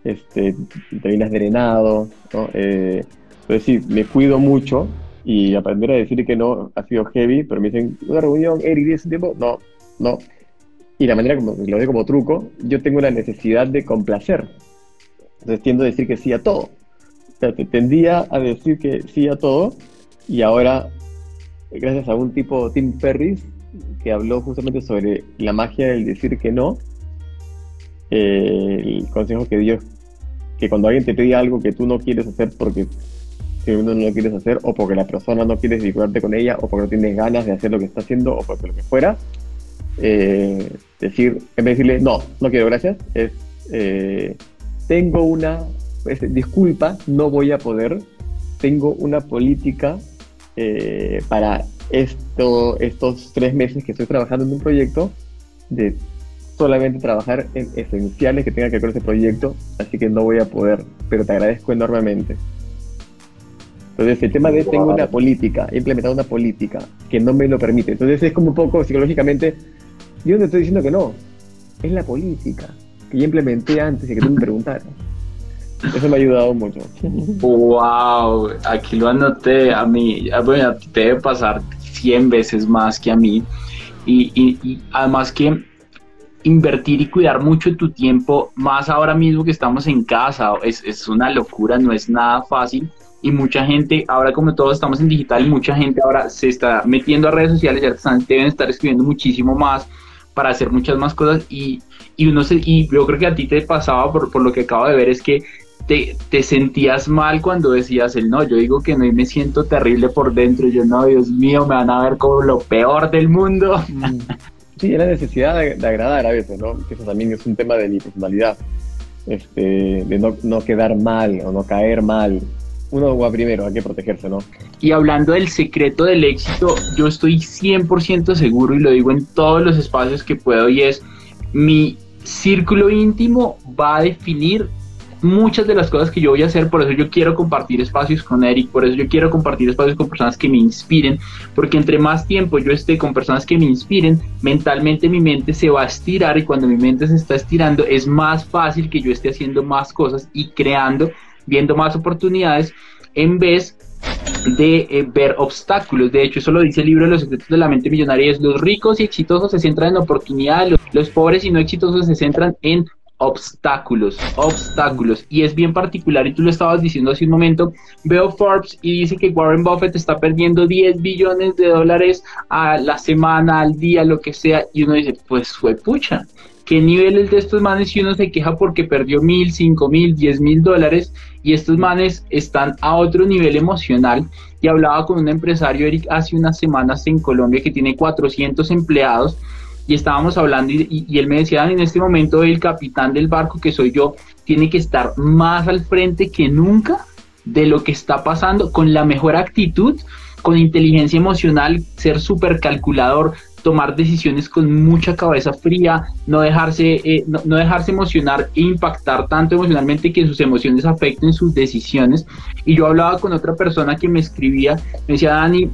Este, te vienes drenado, ¿no? Eh, entonces sí, me cuido mucho y aprender a decir que no ha sido heavy, pero me dicen, una reunión, Eric, ¿tienes tiempo? No, no. Y la manera como lo veo como truco, yo tengo la necesidad de complacer. Entonces tiendo a decir que sí a todo. Tendía a decir que sí a todo y ahora, gracias a un tipo, Tim Ferris, que habló justamente sobre la magia del decir que no, eh, el consejo que dio que cuando alguien te pide algo que tú no quieres hacer porque uno no lo quieres hacer o porque la persona no quieres vincularte con ella o porque no tienes ganas de hacer lo que está haciendo o porque lo que fuera, eh, decir, en vez de decirle, no, no quiero, gracias, es, eh, tengo una, disculpa, no voy a poder, tengo una política eh, para esto, estos tres meses que estoy trabajando en un proyecto de solamente trabajar en esenciales que tengan que ver con ese proyecto, así que no voy a poder, pero te agradezco enormemente. Entonces, el tema de tengo una política, he implementado una política que no me lo permite. Entonces, es como un poco psicológicamente, yo no estoy diciendo que no, es la política que implementé antes de que tú me preguntaras. Eso me ha ayudado mucho. Wow, aquí lo anoté a mí, bueno, a ti te debe pasar 100 veces más que a mí. Y, y además que invertir y cuidar mucho tu tiempo, más ahora mismo que estamos en casa, es, es una locura, no es nada fácil y mucha gente, ahora como todos estamos en digital, mucha gente ahora se está metiendo a redes sociales, ya están, deben estar escribiendo muchísimo más para hacer muchas más cosas y, y uno se, y yo creo que a ti te pasaba por, por lo que acabo de ver es que te, te, sentías mal cuando decías el no, yo digo que no y me siento terrible por dentro, yo no, Dios mío, me van a ver como lo peor del mundo. Mm. Sí, la necesidad de, de, agradar a veces, ¿no? Que eso también es un tema de mi personalidad, este, de no, no quedar mal o no caer mal uno va primero, hay que protegerse, ¿no? Y hablando del secreto del éxito, yo estoy 100% seguro y lo digo en todos los espacios que puedo y es mi círculo íntimo va a definir muchas de las cosas que yo voy a hacer, por eso yo quiero compartir espacios con Eric, por eso yo quiero compartir espacios con personas que me inspiren, porque entre más tiempo yo esté con personas que me inspiren, mentalmente mi mente se va a estirar y cuando mi mente se está estirando es más fácil que yo esté haciendo más cosas y creando viendo más oportunidades en vez de eh, ver obstáculos. De hecho, eso lo dice el libro de los secretos de la mente millonaria. Es los ricos y exitosos se centran en oportunidades, los, pobres y no exitosos se centran en obstáculos, obstáculos. Y es bien particular, y tú lo estabas diciendo hace un momento, veo Forbes y dice que Warren Buffett está perdiendo 10 billones de dólares a la semana, al día, lo que sea, y uno dice, pues fue pucha. ¿Qué nivel es de estos manes si uno se queja porque perdió mil, cinco mil, diez mil dólares y estos manes están a otro nivel emocional? Y hablaba con un empresario, Eric, hace unas semanas en Colombia que tiene 400 empleados y estábamos hablando y, él me decía, en este momento el capitán del barco que soy yo tiene que estar más al frente que nunca de lo que está pasando con la mejor actitud, con inteligencia emocional, ser súper calculador, tomar decisiones con mucha cabeza fría, no dejarse, eh, no, dejarse emocionar e impactar tanto emocionalmente que sus emociones afecten sus decisiones. Y yo hablaba con otra persona que me escribía, me decía, Dani,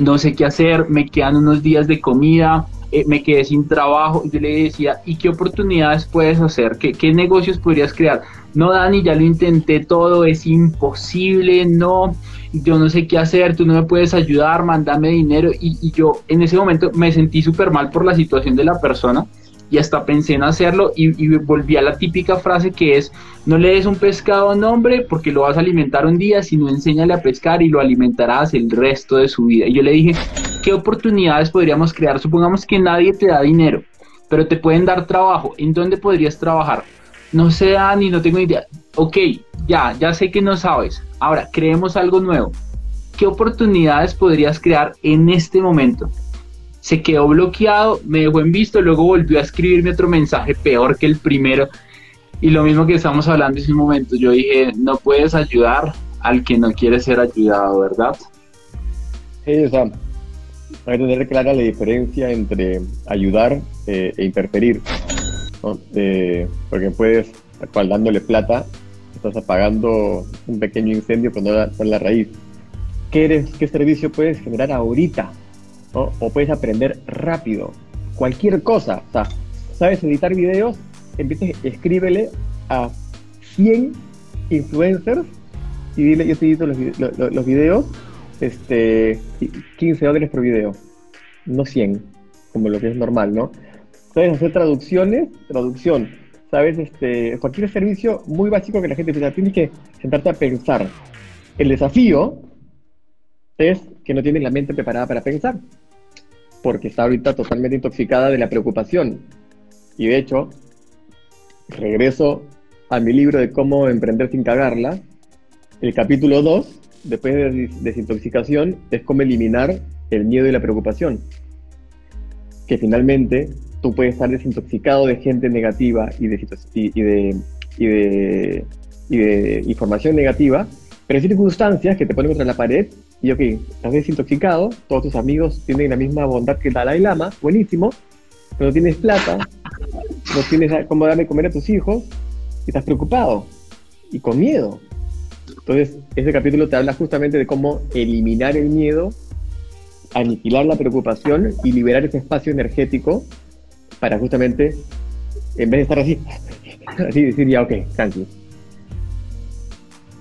no sé qué hacer, me quedan unos días de comida, eh, me quedé sin trabajo. Y yo le decía, ¿y qué oportunidades puedes hacer? ¿Qué, ¿Qué negocios podrías crear? No, Dani, ya lo intenté todo, es imposible, no, yo no sé qué hacer, tú no me puedes ayudar, mándame dinero. Y, yo en ese momento me sentí súper mal por la situación de la persona y hasta pensé en hacerlo y, y, volví a la típica frase que es, no le des un pescado a un hombre porque lo vas a alimentar un día, sino enséñale a pescar y lo alimentarás el resto de su vida. Y yo le dije, ¿qué oportunidades podríamos crear? Supongamos que nadie te da dinero, pero te pueden dar trabajo. ¿En dónde podrías trabajar? No sé, ni no tengo idea. Ok, ya, ya sé que no sabes. Ahora, creemos algo nuevo. ¿Qué oportunidades podrías crear en este momento? Se quedó bloqueado, me dejó en visto, luego volvió a escribirme otro mensaje peor que el primero. Y lo mismo que estamos hablando en ese momento, yo dije, no puedes ayudar al que no quiere ser ayudado, ¿verdad? Sí, o sea, hay que tener clara la diferencia entre ayudar eh, e interferir. Eh, porque puedes, cual dándole plata, estás apagando un pequeño incendio con la, la raíz. ¿Qué, eres, ¿Qué servicio puedes generar ahorita? O puedes aprender rápido. Cualquier cosa. O sea, ¿sabes editar videos? Empieza, escríbele a 100 influencers y dile, yo te edito los, los videos, este, 15 dólares por video, no 100, como lo que es normal, ¿no? Puedes hacer traducciones, traducción, ¿sabes? Este, cualquier servicio muy básico que la gente piensa, tienes que sentarte a pensar. El desafío es que no tienes la mente preparada para pensar, porque está ahorita totalmente intoxicada de la preocupación. Y de hecho, regreso a mi libro de cómo emprender sin cagarla. El capítulo 2, después de desintoxicación, es cómo eliminar el miedo y la preocupación. Que finalmente tú puedes estar desintoxicado de gente negativa y de, y, de, y de, y de información negativa, pero hay circunstancias que te ponen contra la pared y ok, estás desintoxicado, todos tus amigos tienen la misma bondad que Dalai Lama, buenísimo, pero no tienes plata, no tienes cómo darle comer a tus hijos y estás preocupado y con miedo. Entonces, ese capítulo te habla justamente de cómo eliminar el miedo, aniquilar la preocupación y liberar ese espacio energético para justamente, en vez de estar así, así decir ya, ok, tranquilo.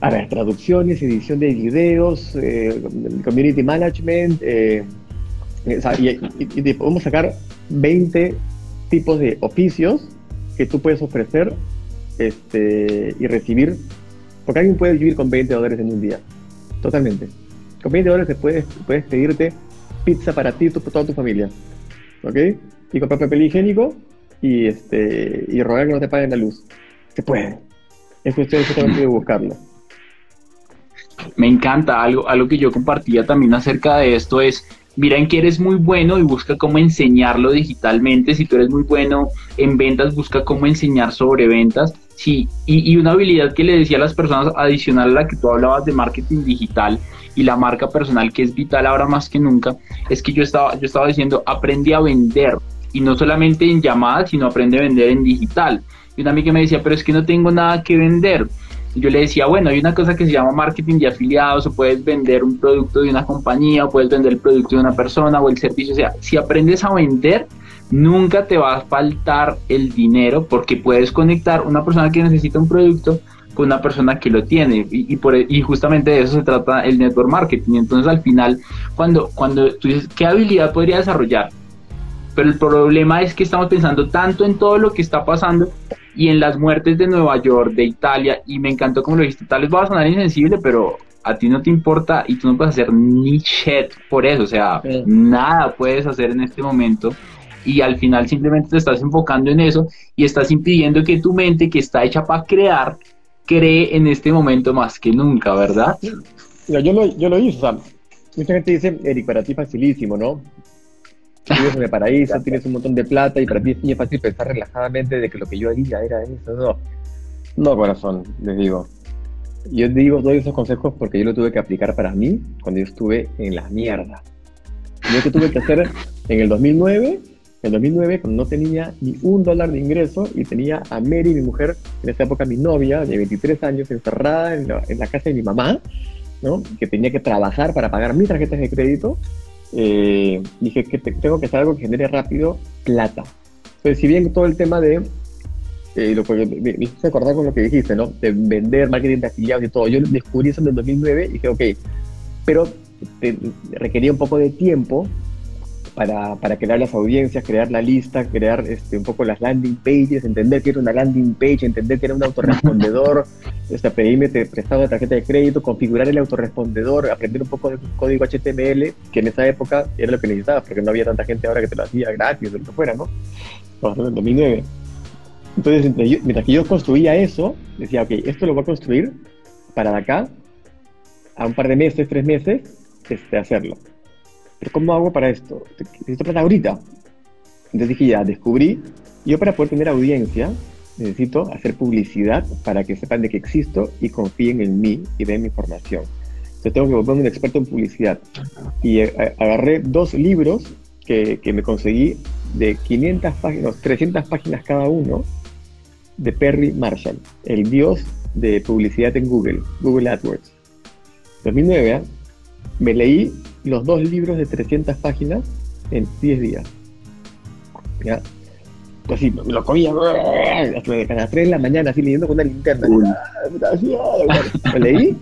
A ver, traducciones, edición de videos, eh, community management, eh, y, podemos sacar 20 tipos de oficios que tú puedes ofrecer este, y recibir, porque alguien puede vivir con 20 dólares en un día, totalmente. Con 20 dólares puedes, puedes pedirte pizza para ti y toda tu familia, ¿ok? Y comprar papel higiénico y, este, y rogar que no te paguen la luz. Se puede. Es cuestión solamente de buscarlo. Me encanta. Algo, algo que yo compartía también acerca de esto es, mira en que eres muy bueno y busca cómo enseñarlo digitalmente. Si tú eres muy bueno en ventas, busca cómo enseñar sobre ventas. Sí, y, y una habilidad que le decía a las personas adicional a la que tú hablabas de marketing digital y la marca personal que es vital ahora más que nunca, es que yo estaba, yo estaba diciendo, aprendí a vender y no solamente en llamadas, sino aprende a vender en digital. Y una amiga me decía, pero es que no tengo nada que vender. Y yo le decía, bueno, hay una cosa que se llama marketing de afiliados, o puedes vender un producto de una compañía, o puedes vender el producto de una persona o el servicio. O sea, si aprendes a vender, nunca te va a faltar el dinero porque puedes conectar una persona que necesita un producto con una persona que lo tiene y, por, y justamente de eso se trata el network marketing. Entonces al final, cuando, cuando tú dices, ¿qué habilidad podría desarrollar? Pero el problema es que estamos pensando tanto en todo lo que está pasando y en las muertes de Nueva York, de Italia, y me encantó como lo dijiste, tal vez va a sonar insensible, pero a ti no te importa y tú no puedes hacer ni shit por eso, o sea, nada puedes hacer en este momento y al final simplemente te estás enfocando en eso y estás impidiendo que tu mente que está hecha para crear, cree en este momento más que nunca, ¿verdad? yo, lo, yo lo hice, o sea, mucha gente dice, Eric, para ti facilísimo, ¿no? Vives en el paraíso, tienes un montón de plata y para ti es fácil pensar relajadamente de que lo que yo haría era eso. No, no corazón, les digo. Yo digo todos esos consejos porque yo lo tuve que aplicar para mí cuando yo estuve en la mierda. Yo que tuve que hacer en el 2009, en el 2009 cuando no tenía ni un dólar de ingreso y tenía a Mary, mi mujer, en esa época mi novia de 23 años, encerrada en la, en la casa de mi mamá, ¿no? que tenía que trabajar para pagar mis tarjetas de crédito eh, dije que tengo que hacer algo que genere rápido plata. Pues si bien todo el tema de, eh, lo me, acordar con lo que dijiste, ¿no? De vender, marketing de afiliados y todo. Yo descubrí eso en el 2009 y dije, ok, pero requería un poco de tiempo para, para, crear las audiencias, crear la lista, crear este, un poco las landing pages, entender que era una landing page, entender que era un autorrespondedor, este, pedirme prestado de tarjeta de crédito, configurar el autorrespondedor, aprender un poco de código HTML, que en esa época era lo que necesitaba, porque no había tanta gente ahora que te lo hacía gratis o lo que fuera, ¿no? En el 2009. Entonces, mientras que yo construía eso, decía, ok, esto lo voy a construir para de acá a un par de meses, tres meses, este, hacerlo. Pero ¿cómo hago para esto? Necesito plata ahorita. Entonces dije, ya, descubrí, yo para poder tener audiencia necesito hacer publicidad para que sepan de que existo y confíen en mí y den mi información. Entonces tengo que volverme un experto en publicidad. Y eh, agarré dos libros que, que me conseguí de 500 páginas, 300 páginas cada uno, de Perry Marshall, el dios de publicidad en Google, Google AdWords. 2009, ¿eh? me leí los dos libros de 300 páginas en 10 días. ¿Ya? Así, me lo comía hasta las 3 de la mañana, así leyendo con una linterna. Lo leí,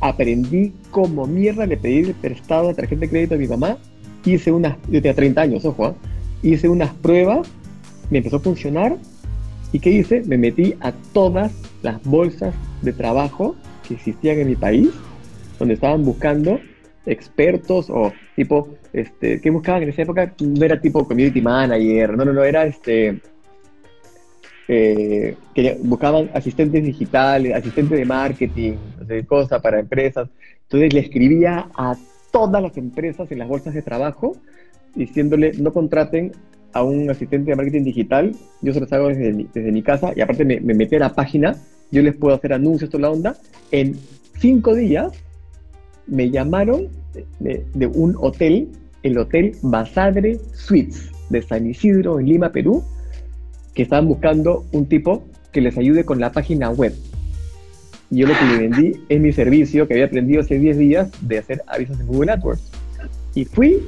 aprendí como mierda, le pedí prestado a tarjeta de crédito a mi mamá, hice unas, yo tenía 30 años, ojo, ¿eh? hice unas pruebas, me empezó a funcionar, ¿y qué hice? Me metí a todas las bolsas de trabajo que existían en mi país, donde estaban buscando expertos o tipo, este, que buscaban en esa época? No era tipo community manager, no, no, no, era este, eh, que buscaban asistentes digitales, asistentes de marketing, de cosas para empresas. Entonces le escribía a todas las empresas en las bolsas de trabajo diciéndole no contraten a un asistente de marketing digital, yo se los hago desde, desde mi casa y aparte me, me metí a la página, yo les puedo hacer anuncios, toda la onda, en cinco días me llamaron de, un hotel, el Hotel Basadre Suites de San Isidro, en Lima, Perú, que estaban buscando un tipo que les ayude con la página web. Y yo lo que le vendí es mi servicio que había aprendido hace 10 días de hacer avisos en Google AdWords. Y fui,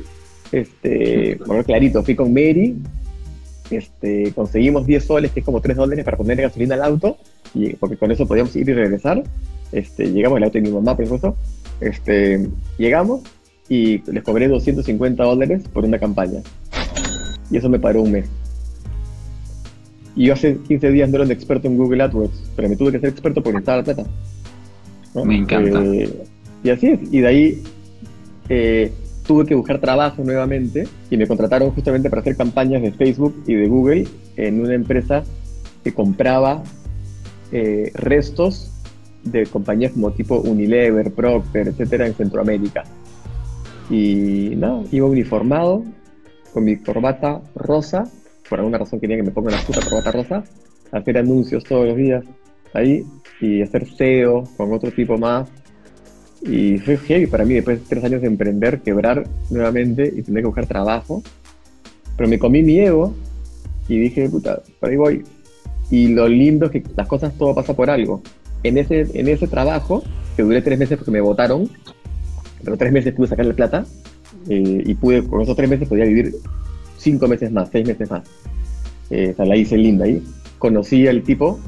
este, bueno, clarito, fui con Mary, este, conseguimos 10 soles, que es como 3 dólares para poner gasolina al auto, y, porque con eso podíamos ir y regresar. Este, llegamos al auto de mi mamá, por supuesto, este, llegamos y les cobré 250 dólares por una campaña. Y eso me paró un mes. Y yo hace 15 días no era un experto en Google AdWords, pero me tuve que ser experto por necesitaba la plata. Me encanta. Eh, y así es. Y de ahí eh, tuve que buscar trabajo nuevamente y me contrataron justamente para hacer campañas de Facebook y de Google en una empresa que compraba eh, restos de compañías como tipo Unilever, Procter, etcétera, en Centroamérica. Y nada, iba uniformado, con mi corbata rosa, por alguna razón quería que me ponga la puta corbata rosa, hacer anuncios todos los días ahí y hacer SEO con otro tipo más. Y fue heavy para mí, después de tres años de emprender, quebrar nuevamente y tener que buscar trabajo. Pero me comí mi ego y dije, puta, por ahí voy. Y lo lindo es que las cosas todo pasa por algo en ese, en ese trabajo, que duré tres meses porque me votaron, pero tres meses pude sacarle plata eh, y pude, con esos tres meses podía vivir cinco meses más, seis meses más. Eh, o sea, la hice linda ahí. Conocí al tipo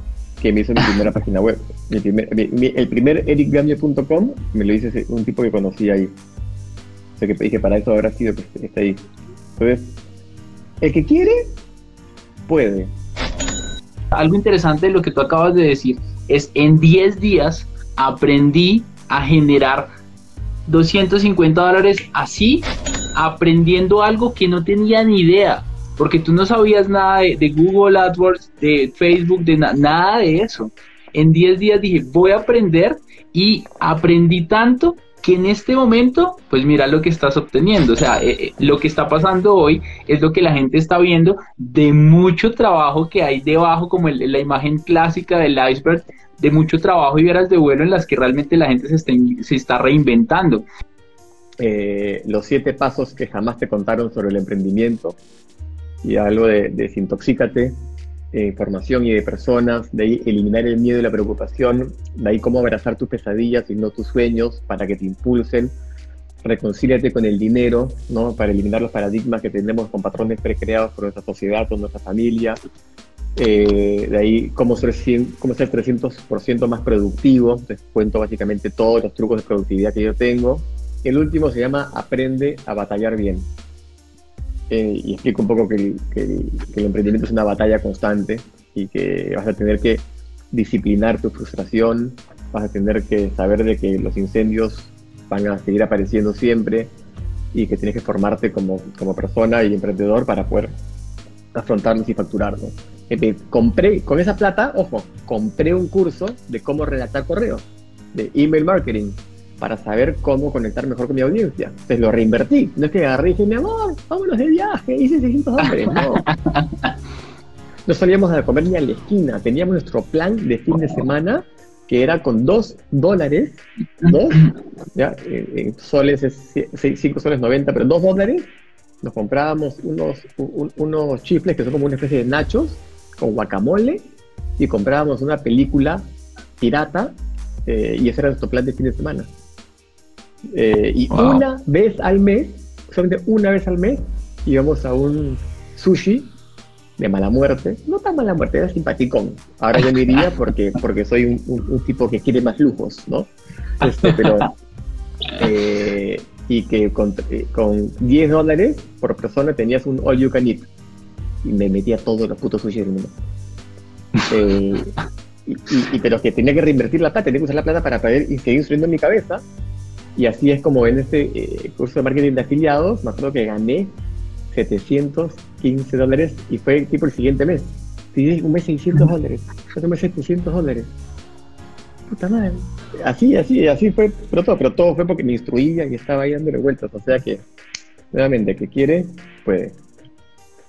que me hizo mi primera página web. Mi primer, el primer ericgamio.com me lo hice un tipo que conocí ahí. O sea que dije, para eso habrá sido que esté ahí. Entonces, el que quiere, puede. Algo interesante de lo que tú acabas de decir es en 10 días aprendí a generar 250 dólares así, aprendiendo algo que no tenía ni idea, porque tú no sabías nada de, Google AdWords, de Facebook, de nada de eso. En 10 días dije, voy a aprender y aprendí tanto que en este momento, pues mira lo que estás obteniendo. O sea, eh, eh, lo que está pasando hoy es lo que la gente está viendo de mucho trabajo que hay debajo, como la imagen clásica del iceberg, de mucho trabajo y horas de vuelo en las que realmente la gente se está, se está reinventando. Eh, los siete pasos que jamás te contaron sobre el emprendimiento y algo de desintoxícate, eh, y de personas, de ahí eliminar el miedo y la preocupación, de ahí cómo abrazar tus pesadillas y no tus sueños para que te impulsen, reconcíliate con el dinero, ¿no? Para eliminar los paradigmas que tenemos con patrones precreados por nuestra sociedad, por nuestra familia, eh, de ahí cómo ser, cómo ser 300% más productivo, les cuento básicamente todos los trucos de productividad que yo tengo. El último se llama Aprende a batallar bien. Eh, y explico un poco que el, emprendimiento es una batalla constante y que vas a tener que disciplinar tu frustración, vas a tener que saber de que los incendios van a seguir apareciendo siempre y que tienes que formarte como, como persona y emprendedor para poder afrontarlos y facturarlos. Eh, compré, con esa plata, ojo, compré un curso de cómo redactar correos, de email marketing, para saber cómo conectar mejor con mi audiencia. Entonces lo reinvertí. No es que agarré y dije, mi amor, vámonos de viaje, hice 600 dólares. No. no salíamos a comer ni a la esquina. Teníamos nuestro plan de fin de semana que era con 2 dólares, ¿no? ya, en, soles es 5 soles 90, pero 2 dólares, nos comprábamos unos, unos chifles que son como una especie de nachos con guacamole y comprábamos una película pirata eh, y ese era nuestro plan de fin de semana. Eh, y una vez al mes, solamente una vez al mes, íbamos a un sushi de mala muerte. No tan mala muerte, era simpaticón. Ahora yo diría porque, porque soy un, tipo que quiere más lujos, ¿no? Este, pero. Eh, y que con, eh, con, 10 dólares por persona tenías un all you can eat. Y me metía todos los putos sushi del mundo. y, pero que tenía que reinvertir la plata, tenía que usar la plata para poder y seguir subiendo en mi cabeza y así es como en este eh, curso de marketing de afiliados, me acuerdo que gané 715 dólares y fue tipo el siguiente mes. un mes 600 dólares, otro mes 700 dólares. Puta madre. Así, así, así fue, pero todo, pero todo fue porque me instruía y estaba ahí dándole vueltas. O sea que, nuevamente, que quiere, puede.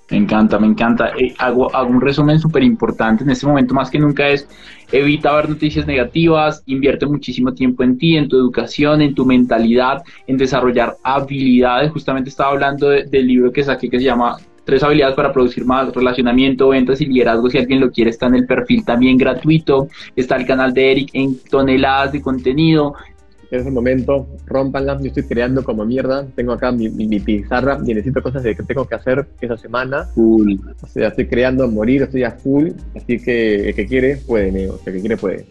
Me encanta, me encanta. Eh, hago, un resumen súper importante en este momento, más que nunca es evita ver noticias negativas, invierte muchísimo tiempo en ti, en tu educación, en tu mentalidad, en desarrollar habilidades. Justamente estaba hablando del libro que saqué que se llama Tres habilidades para producir más, relacionamiento, ventas y liderazgo. Si alguien lo quiere, está en el perfil también gratuito. Está el canal de Eric en toneladas de contenido en ese momento, rompanla, yo estoy creando como mierda, tengo acá mi, pizarra y necesito cosas de que tengo que hacer esa semana. Full. O sea, estoy creando a morir, estoy a full, así que el que quiere puede, o sea, el que quiere puede.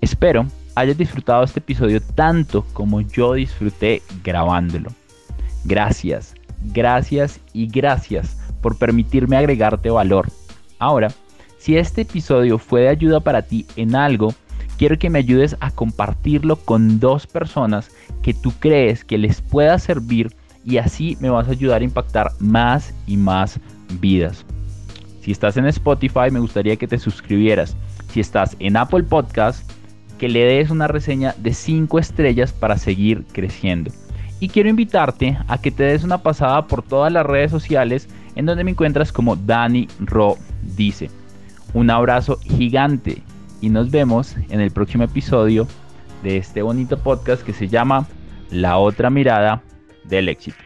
Espero hayas disfrutado este episodio tanto como yo disfruté grabándolo. Gracias, gracias y gracias por permitirme agregarte valor. Ahora, si este episodio fue de ayuda para ti en algo, quiero que me ayudes a compartirlo con dos personas que tú crees que les pueda servir y así me vas a ayudar a impactar más y más vidas. Si estás en Spotify, me gustaría que te suscribieras. Si estás en Apple Podcast, que le des una reseña de 5 estrellas para seguir creciendo. Y quiero invitarte a que te des una pasada por todas las redes sociales en donde me encuentras como Dani Ro dice. Un abrazo gigante y nos vemos en el próximo episodio de este bonito podcast que se llama La otra mirada del éxito.